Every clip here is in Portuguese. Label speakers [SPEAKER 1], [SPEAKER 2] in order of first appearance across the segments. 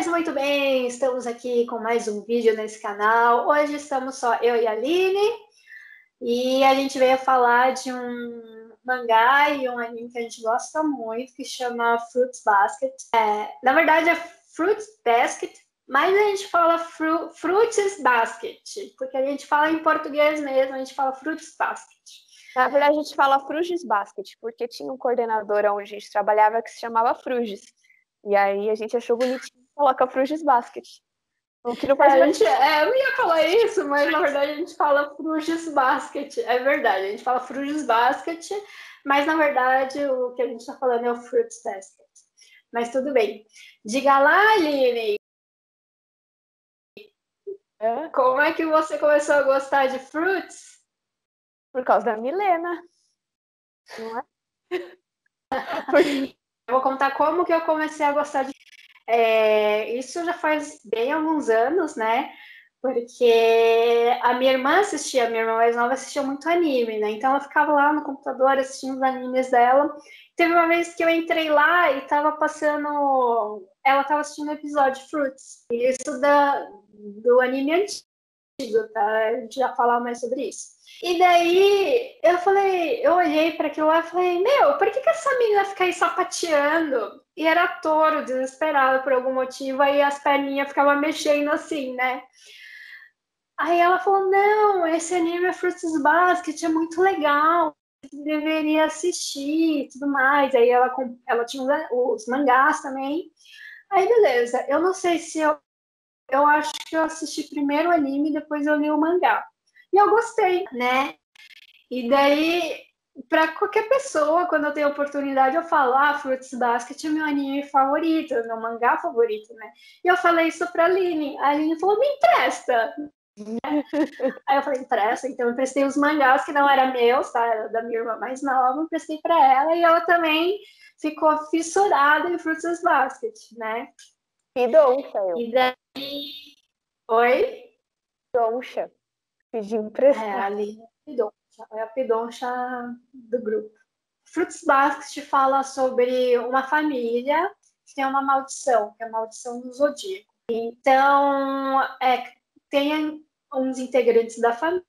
[SPEAKER 1] Pois muito bem, estamos aqui com mais um vídeo nesse canal. Hoje estamos só eu e a Aline e a gente veio falar de um mangá e um anime que a gente gosta muito que chama Fruits Basket. É, na verdade é Fruits Basket, mas a gente fala fru Fruits Basket, porque a gente fala em português mesmo, a gente fala Fruits Basket.
[SPEAKER 2] Na verdade, a gente fala Fruges Basket, porque tinha um coordenador onde a gente trabalhava que se chamava Fruges. E aí a gente achou bonitinho coloca Fruges Basket.
[SPEAKER 1] O que não faz é, gente, é, eu ia falar isso, mas na verdade a gente fala Fruges Basket. É verdade, a gente fala Fruges Basket, mas na verdade o que a gente está falando é o Fruits Basket. Mas tudo bem. Diga lá, Aline. É? Como é que você começou a gostar de fruits?
[SPEAKER 2] Por causa da Milena. Não é?
[SPEAKER 1] Eu vou contar como que eu comecei a gostar de. É, isso já faz bem alguns anos, né? Porque a minha irmã assistia, a minha irmã mais nova assistia muito anime, né? Então ela ficava lá no computador assistindo os animes dela. Teve uma vez que eu entrei lá e tava passando. Ela tava assistindo o episódio Fruits. Isso da, do anime antigo, tá? A gente já falar mais sobre isso. E daí eu falei, eu olhei para aquilo lá e falei, meu, por que, que essa menina fica aí sapateando? E era touro, desesperado por algum motivo, aí as perninhas ficavam mexendo assim, né? Aí ela falou, não, esse anime é Fruits Basket, é muito legal, deveria assistir e tudo mais. Aí ela, ela tinha os mangás também. Aí beleza, eu não sei se eu. Eu acho que eu assisti primeiro o anime, depois eu li o mangá. E eu gostei, né? E daí, para qualquer pessoa, quando eu tenho oportunidade, eu falo, ah, Fruits Basket é meu anime favorito, meu mangá favorito, né? E eu falei isso pra Aline. A Aline falou, me empresta. Aí eu falei, empresta. Então eu emprestei os mangás que não eram meus, tá? Era da minha irmã mais nova, emprestei para ela e ela também ficou fissurada em Fruits Basket, né?
[SPEAKER 2] E doncha, eu.
[SPEAKER 1] E daí. Oi?
[SPEAKER 2] Doncha. Pedi emprestado.
[SPEAKER 1] É, ali é a pedoncha do grupo. Fruits Basket fala sobre uma família que tem uma maldição, que é a maldição do zodíaco. Então, é, tem uns integrantes da família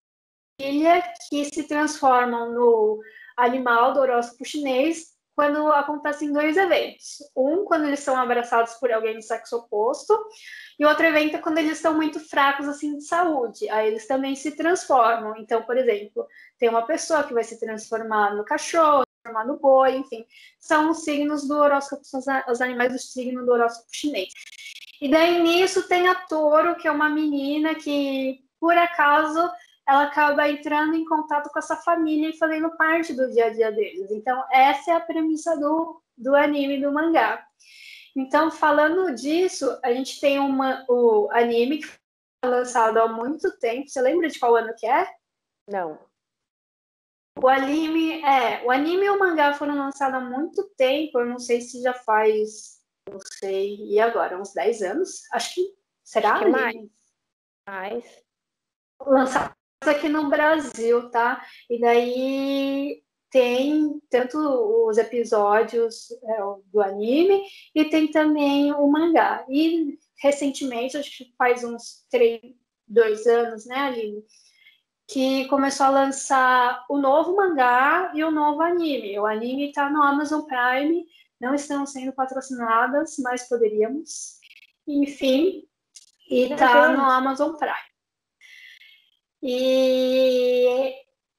[SPEAKER 1] que se transformam no animal do horóscopo chinês quando acontecem dois eventos. Um, quando eles são abraçados por alguém do sexo oposto, e outro evento é quando eles estão muito fracos assim de saúde. Aí eles também se transformam. Então, por exemplo, tem uma pessoa que vai se transformar no cachorro, transformar no boi, enfim. São os signos do horóscopo, os animais do signo do horóscopo chinês. E daí nisso tem a Toro, que é uma menina que, por acaso, ela acaba entrando em contato com essa família e fazendo parte do dia a dia deles. Então, essa é a premissa do, do anime, do mangá. Então, falando disso, a gente tem uma, o anime que foi lançado há muito tempo. Você lembra de qual ano que é?
[SPEAKER 2] Não.
[SPEAKER 1] O anime, é, o anime e o mangá foram lançados há muito tempo. Eu não sei se já faz, não sei, e agora, uns 10 anos? Acho que será? Acho que
[SPEAKER 2] mais. Mais.
[SPEAKER 1] Lançado aqui no Brasil, tá? E daí tem tanto os episódios é, do anime e tem também o mangá. E recentemente, acho que faz uns três, dois anos, né, Aline? Que começou a lançar o novo mangá e o novo anime. O anime está no Amazon Prime, não estamos sendo patrocinadas, mas poderíamos. Enfim, e está no Amazon Prime. E,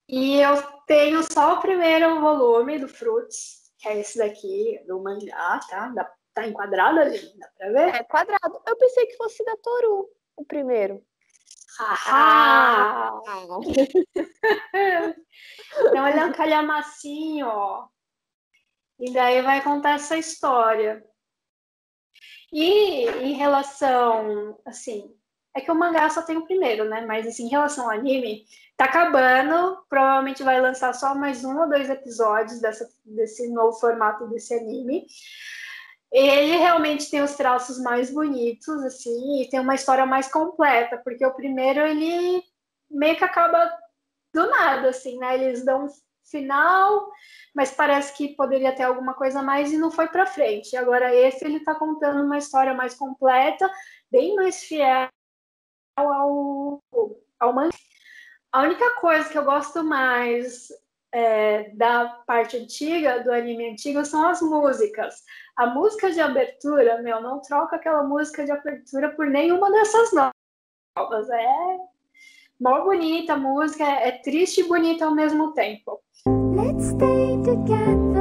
[SPEAKER 1] e eu tenho só o primeiro volume do Fruits, que é esse daqui, do mangá, tá? Dá, tá enquadrado ali, dá pra ver?
[SPEAKER 2] É quadrado. Eu pensei que fosse da Toru, o primeiro.
[SPEAKER 1] Ah! então ele é um calhamacinho, ó. E daí vai contar essa história. E em relação, assim, é que o mangá só tem o primeiro, né? Mas assim, em relação ao anime, tá acabando. Provavelmente vai lançar só mais um ou dois episódios dessa, desse novo formato desse anime. Ele realmente tem os traços mais bonitos, assim, e tem uma história mais completa, porque o primeiro ele meio que acaba do nada, assim, né? Eles dão final, mas parece que poderia ter alguma coisa mais e não foi para frente. Agora esse ele está contando uma história mais completa, bem mais fiel ao, ao mangá. A única coisa que eu gosto mais é, da parte antiga, do anime antigo, são as músicas. A música de abertura, meu, não troca aquela música de abertura por nenhuma dessas novas. É mó bonita a música, é triste e bonita ao mesmo tempo. Let's stay together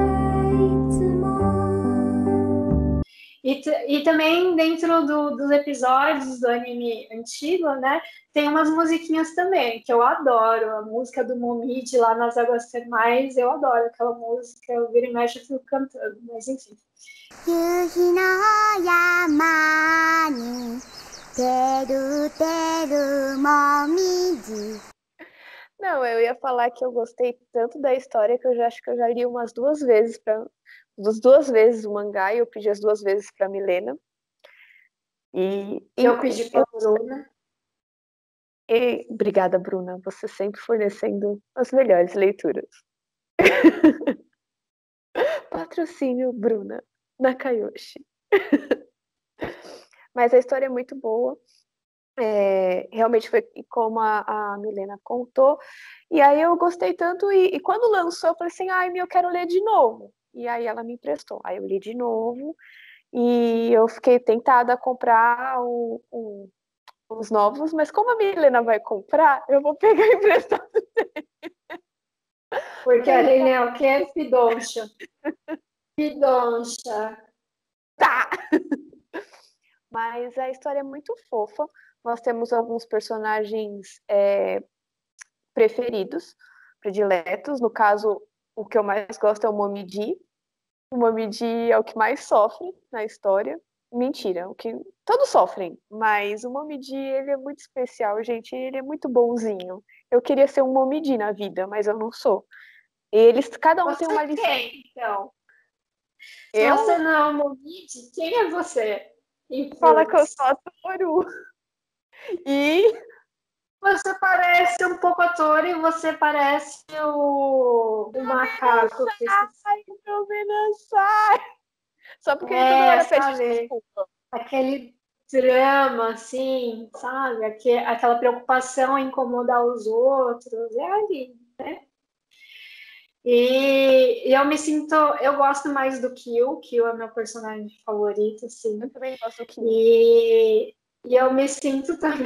[SPEAKER 1] e, e também dentro do, dos episódios do anime antigo, né, tem umas musiquinhas também que eu adoro. A música do Momid lá nas Águas Termais, eu adoro aquela música. Eu viro e mexo e fico cantando, mas enfim.
[SPEAKER 2] Não, eu ia falar que eu gostei tanto da história que eu já acho que eu já li umas duas vezes para das duas vezes o mangá e eu pedi as duas vezes para Milena.
[SPEAKER 1] E eu pedi para Bruna.
[SPEAKER 2] E, obrigada, Bruna. Você sempre fornecendo as melhores leituras. Patrocínio Bruna Nakayoshi. Mas a história é muito boa. É, realmente foi como a, a, Milena contou. E aí eu gostei tanto. E, e quando lançou, eu falei assim: ai, eu quero ler de novo. E aí ela me emprestou. Aí eu li de novo. E eu fiquei tentada a comprar o, o, os novos, mas como a Milena vai comprar, eu vou pegar emprestado dele.
[SPEAKER 1] Porque a Helena é o que é fidoncha. Fidoncha.
[SPEAKER 2] Tá! Mas a história é muito fofa. Nós temos alguns personagens é, preferidos, prediletos. No caso, o que eu mais gosto é o Momiji. O Momiji é o que mais sofre na história. Mentira, o que todos sofrem, mas o Momiji ele é muito especial, gente. Ele é muito bonzinho. Eu queria ser um Momiji na vida, mas eu não sou. Eles, cada um
[SPEAKER 1] você
[SPEAKER 2] tem uma lição.
[SPEAKER 1] Quem, então? Se eu... você não é um Momiji, quem é você?
[SPEAKER 2] Fala que eu sou a Toru. E
[SPEAKER 1] você parece um pouco ator e você parece o, o macaco.
[SPEAKER 2] Ai, meu sai. Só porque é, ele toda hora pede desculpa.
[SPEAKER 1] Aquele drama, assim, sabe? aquela preocupação em incomodar os outros. É ali, né? E, e, eu me sinto, eu gosto mais do Kill, Kill é meu personagem favorito, assim.
[SPEAKER 2] Eu também gosto do Kill.
[SPEAKER 1] E, e eu me sinto também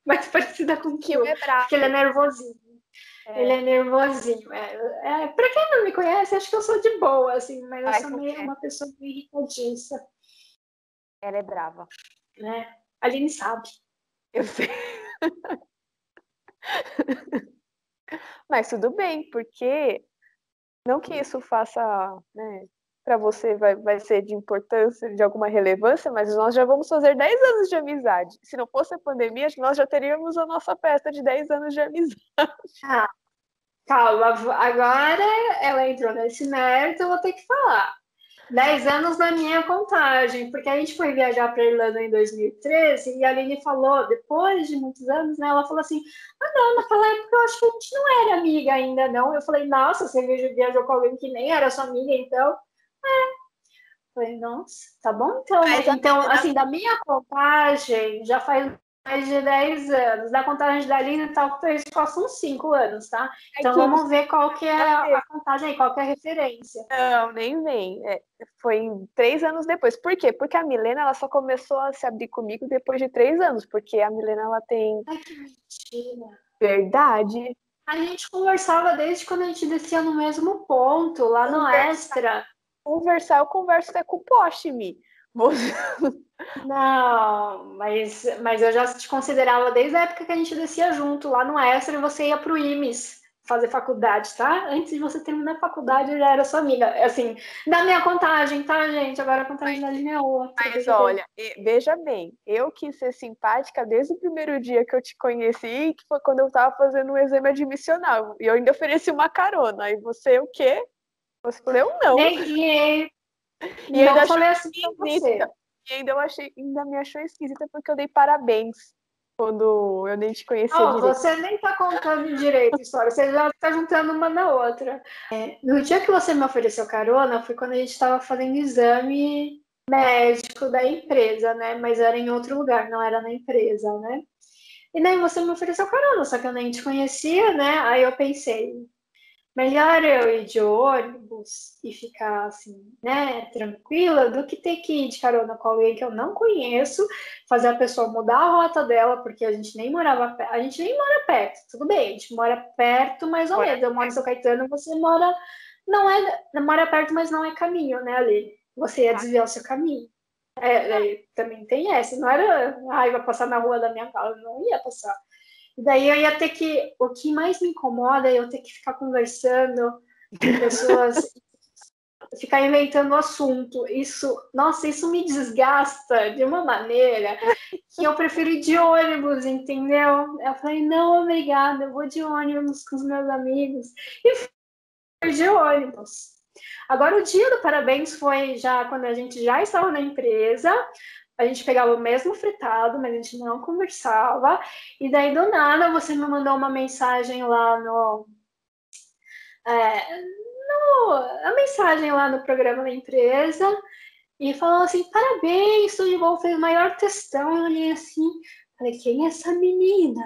[SPEAKER 1] mais parecida com o Kill,
[SPEAKER 2] é bravo.
[SPEAKER 1] porque ele é nervosinho. É. Ele é nervosinho. É, é, pra quem não me conhece, acho que eu sou de boa, assim, mas Vai, eu sou meio, uma pessoa meio irritadiça.
[SPEAKER 2] Ela é brava.
[SPEAKER 1] Né? A Aline sabe.
[SPEAKER 2] Eu sei. mas tudo bem, porque não que isso faça né, para você vai, vai ser de importância, de alguma relevância, mas nós já vamos fazer 10 anos de amizade. Se não fosse a pandemia, nós já teríamos a nossa festa de 10 anos de amizade.
[SPEAKER 1] Ah, calma, agora ela entrou nesse mérito, eu vou ter que falar. 10 anos na minha contagem, porque a gente foi viajar para Irlanda em 2013 e a Aline falou, depois de muitos anos, né, ela falou assim: Ah, não, naquela época eu acho que a gente não era amiga ainda, não. Eu falei: Nossa, você viajou com alguém que nem era sua amiga, então. É. Falei, nossa, tá bom então. Mas, então, assim, da minha contagem, já faz mais de 10 anos. Da contagem da Lina, talvez faça uns 5 anos, tá? Então, vamos ver qual que é a contagem aí, qual que é a referência.
[SPEAKER 2] Não, nem vem. É, foi três anos depois. Por quê? Porque a Milena, ela só começou a se abrir comigo depois de três anos, porque a Milena, ela tem...
[SPEAKER 1] Ai, que mentira.
[SPEAKER 2] Verdade.
[SPEAKER 1] A gente conversava desde quando a gente descia no mesmo ponto, lá no Extra
[SPEAKER 2] conversar, eu converso até com o poste, Mi. Você...
[SPEAKER 1] Não, mas, mas eu já te considerava desde a época que a gente descia junto, lá no Extra, e você ia para o IMES fazer faculdade, tá? Antes de você terminar a faculdade, eu já era sua amiga. Assim, da minha contagem, tá, gente? Agora a contagem da linha é outra.
[SPEAKER 2] Mas olha, veja bem, eu quis ser simpática desde o primeiro dia que eu te conheci, que foi quando eu estava fazendo um exame admissional. E eu ainda ofereci uma carona. E você o quê? Você falou não.
[SPEAKER 1] Neguei. E não falei assim
[SPEAKER 2] esquisita. E ainda eu achei, ainda me achou esquisita porque eu dei parabéns. quando eu nem te conhecia
[SPEAKER 1] oh,
[SPEAKER 2] direito.
[SPEAKER 1] Você nem tá contando direito a história, você já tá juntando uma na outra. É, no dia que você me ofereceu carona, foi quando a gente estava fazendo exame médico da empresa, né? Mas era em outro lugar, não era na empresa, né? E daí você me ofereceu carona, só que eu nem te conhecia, né? Aí eu pensei, melhor eu ir de ônibus e ficar assim, né, tranquila, do que ter que ir de carona com alguém que eu não conheço, fazer a pessoa mudar a rota dela, porque a gente nem morava perto, a gente nem mora perto, tudo bem, a gente mora perto mais ou menos, eu moro em São Caetano, você mora, não é, mora perto, mas não é caminho, né, ali, você ia desviar o seu caminho. É, é, também tem essa, não era, ai, vai passar na rua da minha casa, não ia passar. E daí eu ia ter que. O que mais me incomoda é eu ter que ficar conversando com pessoas, ficar inventando assunto. Isso, nossa, isso me desgasta de uma maneira que eu prefiro ir de ônibus, entendeu? Eu falei, não, obrigada, eu vou de ônibus com os meus amigos. E fui de ônibus. Agora, o dia do parabéns foi já quando a gente já estava na empresa, a gente pegava o mesmo fritado, mas a gente não conversava. E daí, do nada, você me mandou uma mensagem lá no. É, no a mensagem lá no programa da empresa e falou assim: parabéns, tudo de bom, fez o maior testão. Eu olhei assim, falei: quem é essa menina?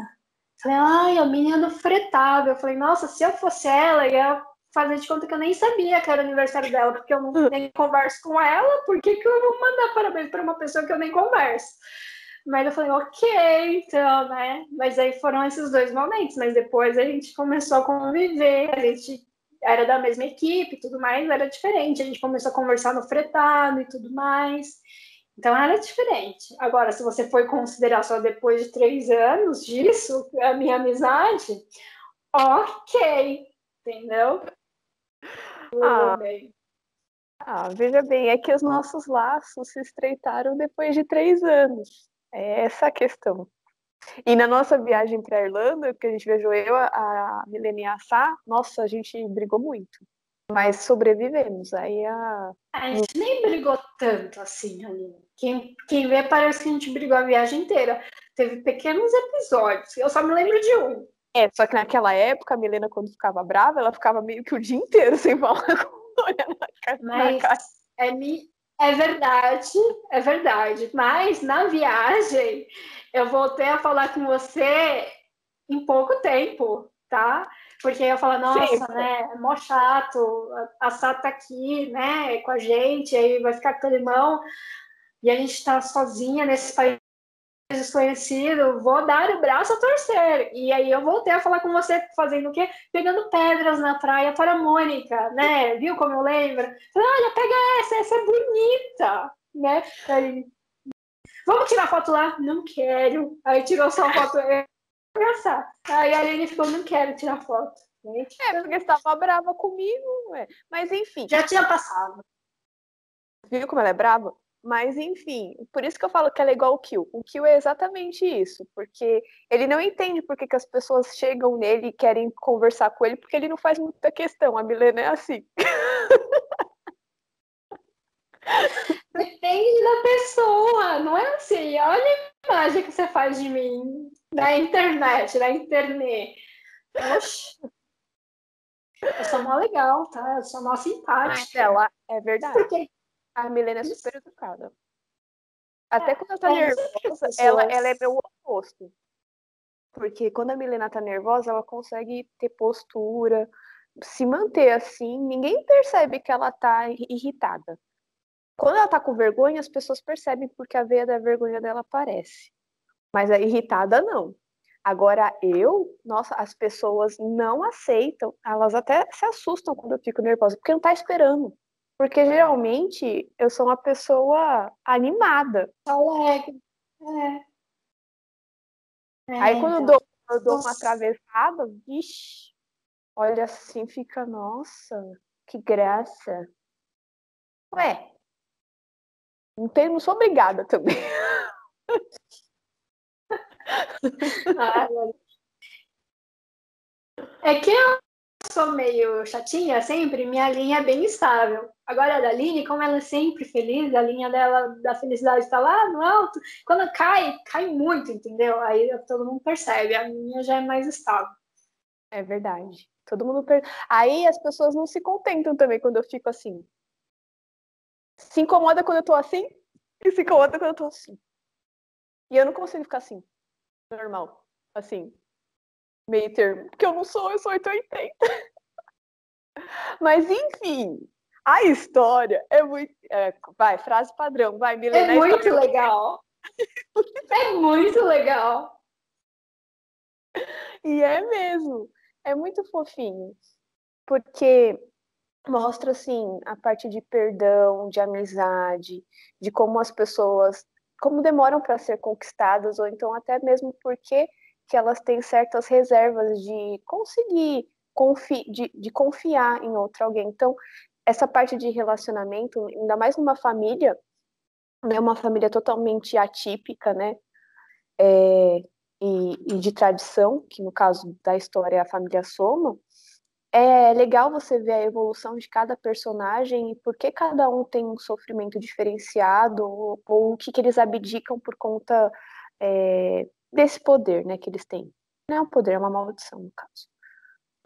[SPEAKER 1] Falei: ai, a menina do fretado. Eu falei: nossa, se eu fosse ela, ia fazer de conta que eu nem sabia que era aniversário dela, porque eu não nem converso com ela, por que, que eu vou mandar parabéns para uma pessoa que eu nem converso? Mas eu falei, ok, então, né? Mas aí foram esses dois momentos, mas depois a gente começou a conviver, a gente era da mesma equipe e tudo mais, era diferente, a gente começou a conversar no fretado e tudo mais. Então era diferente. Agora, se você for considerar só depois de três anos disso, a minha amizade, ok, entendeu?
[SPEAKER 2] Ah, ah, veja bem, é que os nossos laços se estreitaram depois de três anos. É essa a questão. E na nossa viagem para a Irlanda, que a gente viajou eu, a Milene e a Sá, nossa, a gente brigou muito. Mas sobrevivemos. Aí a.
[SPEAKER 1] A gente nem brigou tanto assim, ali. Quem, quem vê parece que a gente brigou a viagem inteira. Teve pequenos episódios. Eu só me lembro de um.
[SPEAKER 2] É, só que naquela época, a Milena, quando ficava brava, ela ficava meio que o dia inteiro sem falar com olhando
[SPEAKER 1] na cara. É, é verdade, é verdade. Mas na viagem, eu voltei a falar com você em pouco tempo, tá? Porque eu falo, nossa, Sim. né, é mó chato, a Sá tá aqui, né, com a gente, aí vai ficar climão, e a gente tá sozinha nesse país desconhecido, vou dar o braço a torcer. E aí eu voltei a falar com você fazendo o quê? Pegando pedras na praia para a Mônica, né? Viu como eu lembro? Falei, olha, pega essa, essa é bonita, né? Aí, vamos tirar foto lá? Não quero. Aí tirou só a foto. Engraçado. Aí a Aline ficou, não quero tirar foto.
[SPEAKER 2] É, porque estava brava comigo, ué. mas enfim.
[SPEAKER 1] Já tinha passado.
[SPEAKER 2] Viu como ela é brava? Mas, enfim, por isso que eu falo que ela é igual o Kill. O Kill é exatamente isso, porque ele não entende por que, que as pessoas chegam nele e querem conversar com ele, porque ele não faz muita questão. A Milena é assim.
[SPEAKER 1] Depende da pessoa, não é assim. Olha a imagem que você faz de mim na internet, na internet. Oxi. Eu sou mó legal, tá? Eu sou mó simpática.
[SPEAKER 2] Ela é verdade. Porque a Milena é super educada. Até é, quando ela tá nervosa, ela, ela é meu oposto. Porque quando a Milena tá nervosa, ela consegue ter postura, se manter assim, ninguém percebe que ela tá irritada. Quando ela tá com vergonha, as pessoas percebem porque a veia da vergonha dela aparece. Mas a irritada não. Agora eu, nossa, as pessoas não aceitam, elas até se assustam quando eu fico nervosa, porque não tá esperando. Porque geralmente eu sou uma pessoa animada.
[SPEAKER 1] Alegre. É.
[SPEAKER 2] É, Aí quando então. eu, dou, eu dou uma atravessada, vixi, olha assim, fica, nossa, que graça. Ué, não, tenho, não sou obrigada também.
[SPEAKER 1] é que eu sou meio chatinha sempre, minha linha é bem estável. Agora a da Aline, como ela é sempre feliz, a linha dela da felicidade está lá no alto, quando cai, cai muito, entendeu? Aí todo mundo percebe, a minha já é mais estável.
[SPEAKER 2] É verdade. Todo mundo per... Aí as pessoas não se contentam também quando eu fico assim. Se incomoda quando eu tô assim e se incomoda quando eu tô assim. E eu não consigo ficar assim. Normal. Assim. Meio termo. Porque eu não sou, eu sou 880. Mas enfim, a história é muito. É, vai, frase padrão, vai, Milena.
[SPEAKER 1] É muito legal. é muito legal.
[SPEAKER 2] E é mesmo. É muito fofinho. Porque mostra assim a parte de perdão, de amizade, de como as pessoas como demoram para ser conquistadas ou então até mesmo porque que elas têm certas reservas de conseguir confi de, de confiar em outro alguém. Então, essa parte de relacionamento, ainda mais numa família, né, uma família totalmente atípica, né, é, e, e, de tradição, que no caso da história é a família Soma, é legal você ver a evolução de cada personagem e por que cada um tem um sofrimento diferenciado ou, ou o que, que, eles abdicam por conta é, desse poder, né, que eles têm. Não é um poder, é uma maldição, no caso.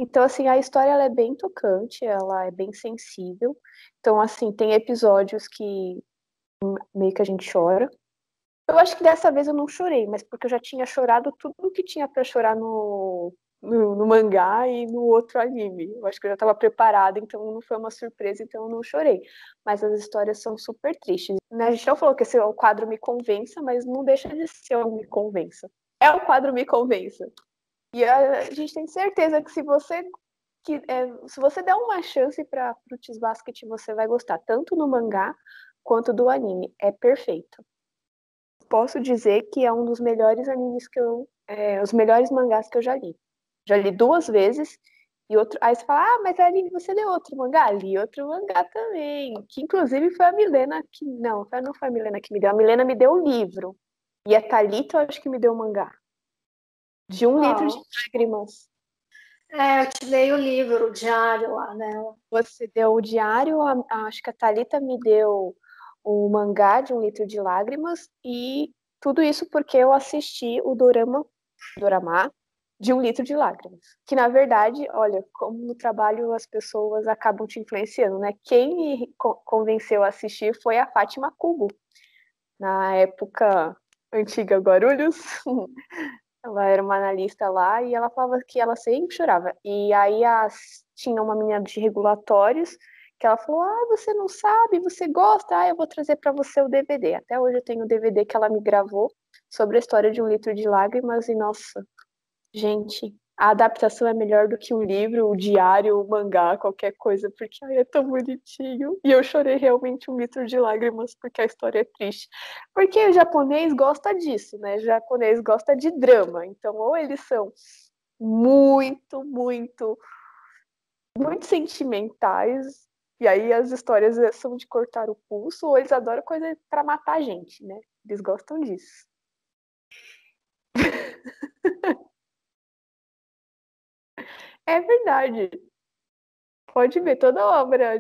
[SPEAKER 2] Então, assim, a história ela é bem tocante, ela é bem sensível. Então, assim, tem episódios que meio que a gente chora. Eu acho que dessa vez eu não chorei, mas porque eu já tinha chorado tudo o que tinha para chorar no, no, no, mangá e no outro anime. Eu acho que eu já estava preparada, então não foi uma surpresa, então eu não chorei. Mas as histórias são super tristes. Né? A gente não falou que esse é o quadro me convença, mas não deixa de ser o me convença. É o quadro me convença. E a, a gente tem certeza que se você que é, se você der uma chance para Fruits Basket, você vai gostar tanto no mangá quanto do anime. É perfeito. Posso dizer que é um dos melhores animes que eu, é, os melhores mangás que eu já li. Já li duas vezes e outro. Aí você fala, ah, mas ali você leu outro mangá? Li outro mangá também. Que inclusive foi a Milena que. Não, não foi a Milena que me deu. A Milena me deu o livro. E a Thalita, eu acho que me deu o mangá. De um oh. litro de lágrimas.
[SPEAKER 1] É, eu te dei o livro, o diário lá nela.
[SPEAKER 2] Você deu o diário, a, acho que a Thalita me deu o mangá de um litro de lágrimas, e tudo isso porque eu assisti o Dorama, Dorama de um litro de lágrimas. Que na verdade, olha, como no trabalho as pessoas acabam te influenciando, né? Quem me convenceu a assistir foi a Fátima Cubo. Na época antiga Guarulhos, ela era uma analista lá e ela falava que ela sempre chorava. E aí as, tinha uma menina de regulatórios que ela falou: Ah, você não sabe, você gosta, ah, eu vou trazer para você o DVD. Até hoje eu tenho o DVD que ela me gravou sobre a história de um litro de lágrimas, e nossa, gente, a adaptação é melhor do que o livro, o diário, o mangá, qualquer coisa, porque ai, é tão bonitinho. E eu chorei realmente um litro de lágrimas porque a história é triste. Porque o japonês gosta disso, né? O japonês gosta de drama. Então, ou eles são muito, muito, muito sentimentais, e aí as histórias são de cortar o pulso, ou eles adoram coisa para matar a gente, né? Eles gostam disso. É verdade. Pode ver, toda obra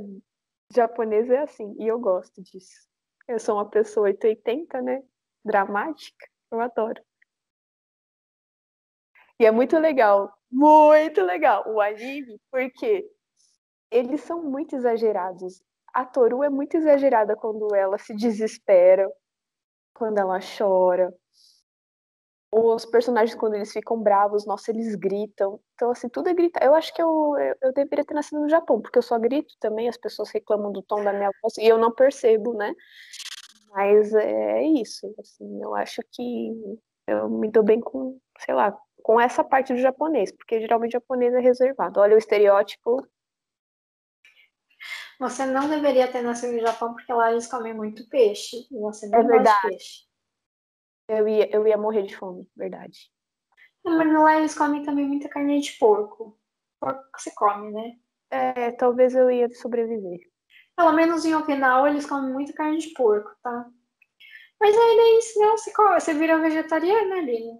[SPEAKER 2] japonesa é assim, e eu gosto disso. Eu sou uma pessoa 880, né? Dramática, eu adoro. E é muito legal, muito legal o anime, porque eles são muito exagerados. A Toru é muito exagerada quando ela se desespera, quando ela chora, os personagens, quando eles ficam bravos, nossa, eles gritam. Então, assim, tudo é gritar. Eu acho que eu, eu, eu, deveria ter nascido no Japão, porque eu só grito também, as pessoas reclamam do tom da minha voz, e eu não percebo, né? Mas é, é isso, assim, eu acho que eu me dou bem com, sei lá, com essa parte do japonês, porque geralmente o japonês é reservado. Olha o estereótipo.
[SPEAKER 1] Você não deveria ter nascido no Japão, porque lá eles comem muito peixe, e você não é verdade. peixe.
[SPEAKER 2] Eu ia, eu ia morrer de fome, verdade.
[SPEAKER 1] mas lá eles comem também muita carne de porco. Porco que se come, né?
[SPEAKER 2] É, talvez eu ia sobreviver.
[SPEAKER 1] Pelo menos em Okinawa eles comem muita carne de porco, tá? Mas aí daí, senão você, come, você vira vegetariana, Lili.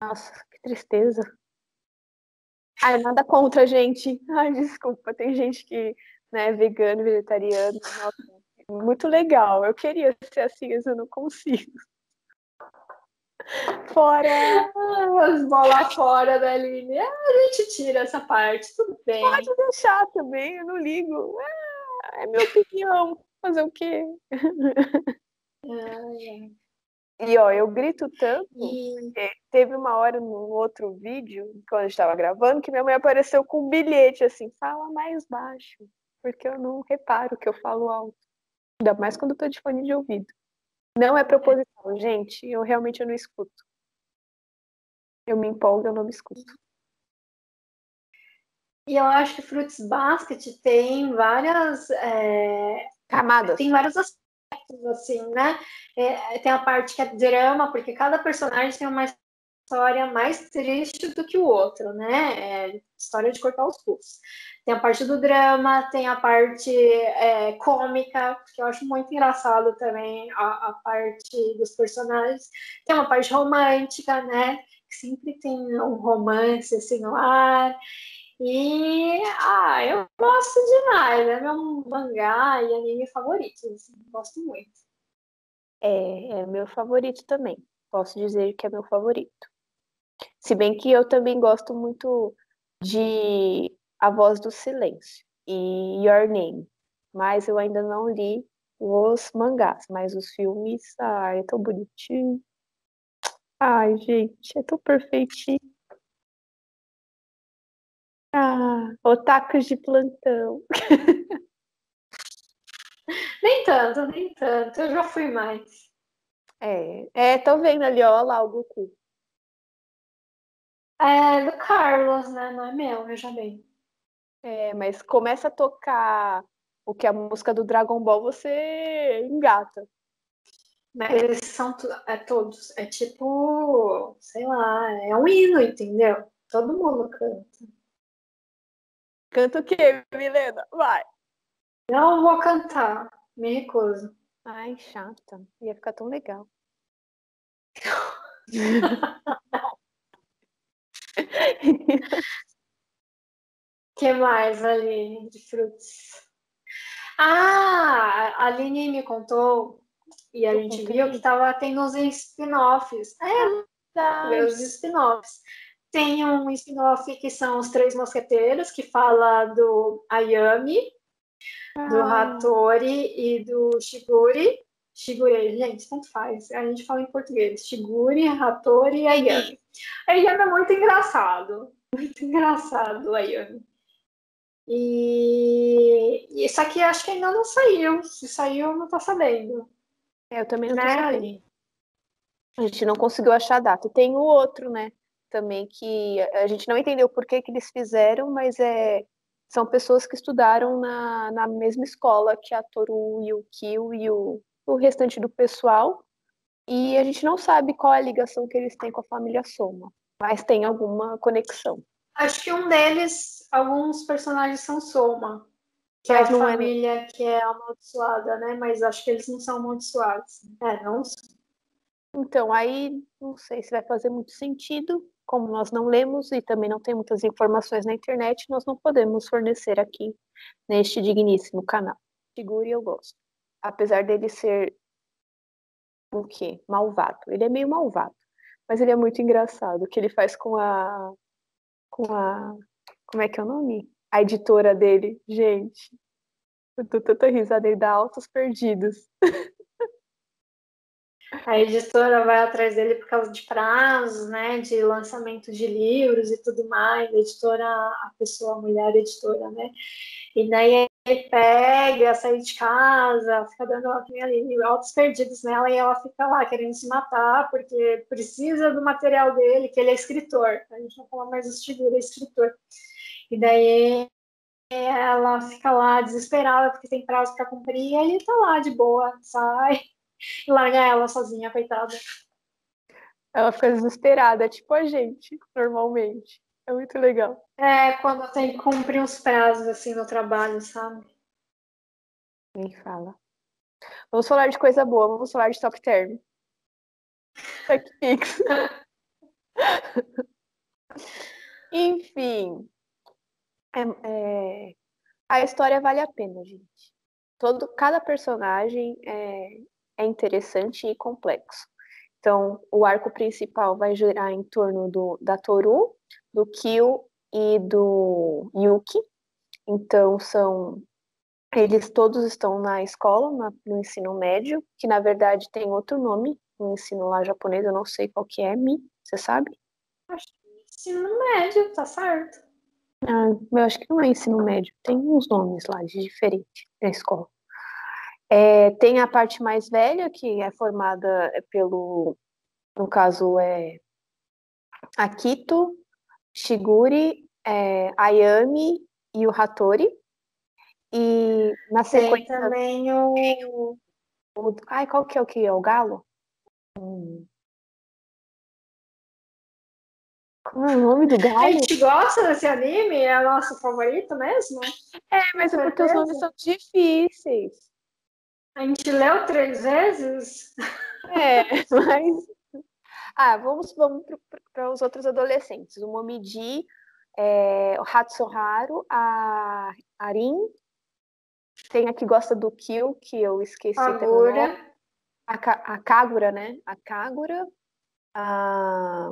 [SPEAKER 2] Nossa, que tristeza. Ai, nada contra, gente. Ai, desculpa, tem gente que né, vegano, vegetariano. Nossa, muito legal. Eu queria ser assim, mas eu não consigo. Fora!
[SPEAKER 1] As bolas fora da Aline. Ah, a gente tira essa parte, tudo bem.
[SPEAKER 2] Pode deixar também, eu não ligo. Ah, é minha opinião. Fazer o quê?
[SPEAKER 1] Ah, é.
[SPEAKER 2] E ó, eu grito tanto,
[SPEAKER 1] E-
[SPEAKER 2] teve uma hora no outro vídeo, quando a gente estava gravando, que minha mãe apareceu com um bilhete assim, fala mais baixo, porque eu não reparo que eu falo alto. Ainda mais quando eu tô de fone de ouvido. Não é proposital, gente, eu realmente eu não escuto. Eu me empolgo, eu não me escuto.
[SPEAKER 1] E eu acho que Fruits Basket tem várias. é,
[SPEAKER 2] Camadas.
[SPEAKER 1] tem vários aspectos, assim, né? É, tem a parte que é drama, porque cada personagem tem uma história mais triste do que o outro, né? É história de cortar os pulsos. Tem a parte do drama, tem a parte é, cômica, que eu acho muito engraçado também, a, a parte dos personagens. Tem uma parte romântica, né? Que sempre tem um romance assim no ar. E ah, eu gosto demais, é meu mangá e anime favorito, assim, gosto muito.
[SPEAKER 2] É, é meu favorito também. Posso dizer que é meu favorito. Se bem que eu também gosto muito de A Voz do Silêncio e Your Name. Mas eu ainda não li os mangás, mas os filmes, ai, é tão bonitinho. Ai, gente, é tão perfeitinho. Ah, otakus de plantão.
[SPEAKER 1] Nem tanto, nem tanto, eu já fui mais.
[SPEAKER 2] É, é, tô vendo ali, ó, lá o Goku.
[SPEAKER 1] É do Carlos, né? Não é meu, veja bem.
[SPEAKER 2] É, mas começa a tocar o que é a música do Dragon Ball, você engata.
[SPEAKER 1] Mas eles são é, todos, é tipo, sei lá, é um hino, entendeu? Todo mundo canta.
[SPEAKER 2] Canta o quê, Milena? Vai.
[SPEAKER 1] Não vou cantar, me recuso.
[SPEAKER 2] Ai, chata. Ia ficar tão legal.
[SPEAKER 1] O que mais, Aline, de frutos? Ah, a Aline me contou, e a
[SPEAKER 2] Eu
[SPEAKER 1] gente viu que tava tendo uns spin-offs. É, os spin-offs. Tem um spin-off que são os Três Mosqueteiros, que fala do Ayami, do
[SPEAKER 2] Ah,
[SPEAKER 1] Hattori e do Shiguri. Shiguri, gente, tanto faz. A gente fala em português. Shiguri, Hattori e Ayami. Ayami é muito engraçado. Muito engraçado Ayami. E isso aqui acho que ainda não saiu. Se saiu, não tô sabendo.
[SPEAKER 2] é, eu também não tô
[SPEAKER 1] Né,
[SPEAKER 2] sabendo.
[SPEAKER 1] Aline?
[SPEAKER 2] A gente não conseguiu achar a data. E tem o outro, né? Também que a gente não entendeu por que, que eles fizeram, mas é, são pessoas que estudaram na, na mesma escola que a Toru e o Kyo e o, o restante do pessoal. E a gente não sabe qual é a ligação que eles têm com a família Soma, mas tem alguma conexão.
[SPEAKER 1] Acho que um deles, alguns personagens são Soma, que é a
[SPEAKER 2] Mas não é-
[SPEAKER 1] família que é amaldiçoada, né? Mas acho que eles não são amaldiçoados. É, não são.
[SPEAKER 2] Então, aí não sei se vai fazer muito sentido, como nós não lemos e também não tem muitas informações na internet, nós não podemos fornecer aqui neste digníssimo canal. Segure eu gosto. Apesar dele ser o quê? Malvado. Ele é meio malvado, mas ele é muito engraçado. O que ele faz com a com a como é que é o nome? A editora dele, gente. Eu tô tanta risada, ele dá altos perdidos.
[SPEAKER 1] A editora vai atrás dele por causa de prazos, né? De lançamento de livros e tudo mais. A editora, a pessoa, a mulher editora, né? E daí ele pega, sai de casa, fica dando ali, altos perdidos nela e ela fica lá querendo se matar porque precisa do material dele, que ele é escritor. A gente não fala mais do ele é escritor. E daí ela fica lá desesperada porque tem prazo para cumprir e ele tá lá de boa, sai e larga ela sozinha, coitada.
[SPEAKER 2] Ela fica desesperada, tipo a gente, normalmente. É muito legal.
[SPEAKER 1] É, quando tem que cumprir uns prazos assim no trabalho, sabe?
[SPEAKER 2] Nem fala. Vamos falar de coisa boa, vamos falar de top term. TechPix. Enfim, É, é... A história vale a pena, gente. Todo, cada personagem é, é interessante e complexo. Então, o arco principal vai girar em torno do, da Toru, do Kyo e do Yuki. Então, são eles todos estão na escola, na, no ensino médio, que na verdade tem outro nome no ensino lá japonês, eu não sei qual que é, Mi, você sabe?
[SPEAKER 1] Acho que é ensino médio, tá certo.
[SPEAKER 2] Ah, eu acho que não é ensino médio, tem uns nomes lá de diferente na escola. É, tem a parte mais velha, que é formada pelo, no caso, é Akito, Shiguri, é, Ayami e o Hattori. E na sequência.
[SPEAKER 1] Tem também o...
[SPEAKER 2] o. Ai, qual que é o que é? O galo? Hum. Qual é o nome do galo? A
[SPEAKER 1] gente gosta desse anime? É o nosso favorito mesmo?
[SPEAKER 2] É, mas é porque os nomes são difíceis.
[SPEAKER 1] A gente leu três vezes?
[SPEAKER 2] É, mas. Ah, vamos, vamos para os outros adolescentes. O Momiji, é, o Hatsuharu, a Arin. Tem a que gosta do Kill, que eu esqueci.
[SPEAKER 1] Kagura.
[SPEAKER 2] A, a Kagura, né? A Kagura. A.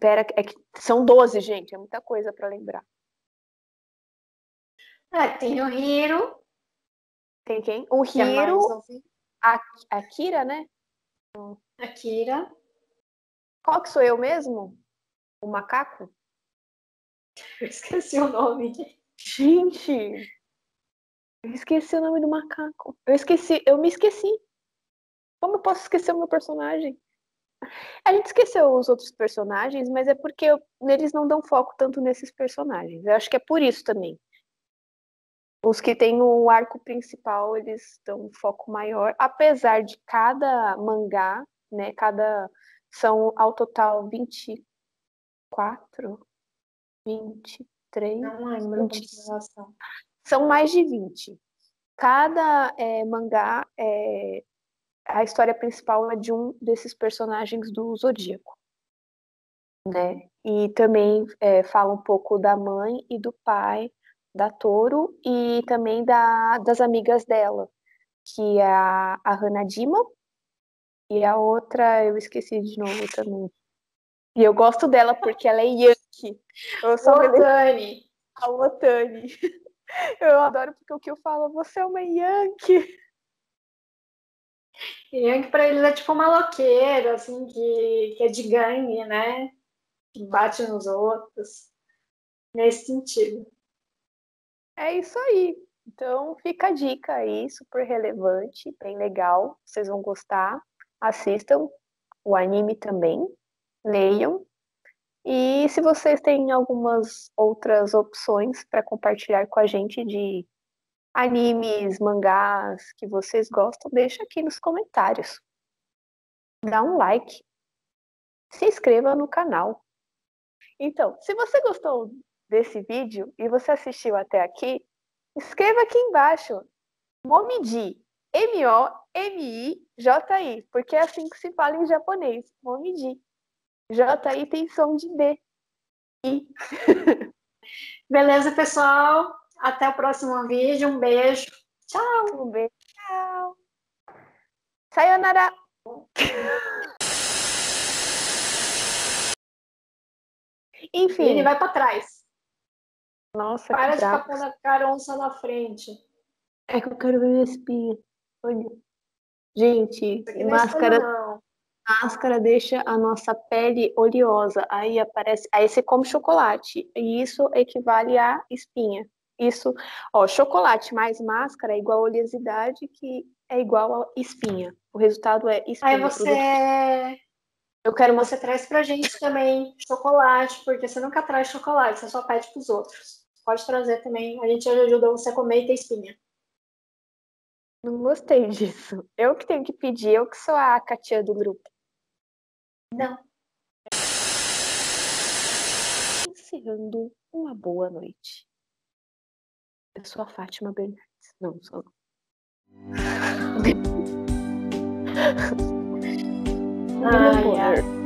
[SPEAKER 2] Pera, é que são 12, gente, é muita coisa para lembrar.
[SPEAKER 1] É, tem o Hiro,
[SPEAKER 2] tem quem? O Hiro, a, a Kira, né?
[SPEAKER 1] A Kira.
[SPEAKER 2] Qual que sou eu mesmo? O macaco?
[SPEAKER 1] Eu esqueci o nome.
[SPEAKER 2] Gente, eu esqueci o nome do macaco. Eu esqueci, eu me esqueci. Como eu posso esquecer o meu personagem? A gente esqueceu os outros personagens, mas é porque eu, eles não dão foco tanto nesses personagens. Eu acho que é por isso também. Os que têm o arco principal, eles dão um foco maior, apesar de cada mangá, né, cada são ao total 24, 23,
[SPEAKER 1] não lembro
[SPEAKER 2] 20, são mais de 20. Cada é, mangá, é, a história principal é de um desses personagens do Zodíaco. Né? E também é, fala um pouco da mãe e do pai da Toro e também da, das amigas dela, que é a, a Hanadima e a outra eu esqueci de novo também. E eu gosto dela porque ela é Yankee.
[SPEAKER 1] Eu sou Otani.
[SPEAKER 2] A Otani. Eu adoro porque o que eu falo, você é uma Yankee.
[SPEAKER 1] Yankee pra eles é tipo uma loqueira, assim, que, que é de gangue, né? Que bate nos outros. Nesse sentido.
[SPEAKER 2] É isso aí. Então fica a dica aí, super relevante, bem legal. Vocês vão gostar. Assistam o anime também, leiam. E se vocês têm algumas outras opções para compartilhar com a gente de animes, mangás que vocês gostam, deixa aqui nos comentários. Dá um like. Se inscreva no canal. Então, se você gostou desse vídeo e você assistiu até aqui, escreva aqui embaixo Momiji, M-O-M-I-J-I, porque é assim que se fala em japonês, Momiji. J-I tem som de D. I.
[SPEAKER 1] Beleza, pessoal? Até o próximo vídeo. Um beijo. Tchau.
[SPEAKER 2] Um beijo. Tchau. Sayonara.
[SPEAKER 1] Enfim. Ele vai para trás.
[SPEAKER 2] Nossa,
[SPEAKER 1] Para de ficar pondo a caronça na frente.
[SPEAKER 2] É que eu quero ver a espinha. Olha. Gente, é máscara, espinha, máscara deixa a nossa pele oleosa. Aí aparece, aí você come chocolate. E isso equivale a espinha. Isso, ó, chocolate mais máscara é igual a oleosidade, que é igual a espinha. O resultado é espinha.
[SPEAKER 1] Aí você. Eu quero você traz pra gente também chocolate, porque você nunca traz chocolate, você só pede pros outros pode trazer também. A gente ajuda você a comer e ter espinha.
[SPEAKER 2] Não gostei disso. Eu que tenho que pedir, eu que sou a Katia do grupo.
[SPEAKER 1] Não.
[SPEAKER 2] Encerrando uma boa noite. Eu sou a Fátima Bernardes. Não, sou.
[SPEAKER 1] Ai, ai.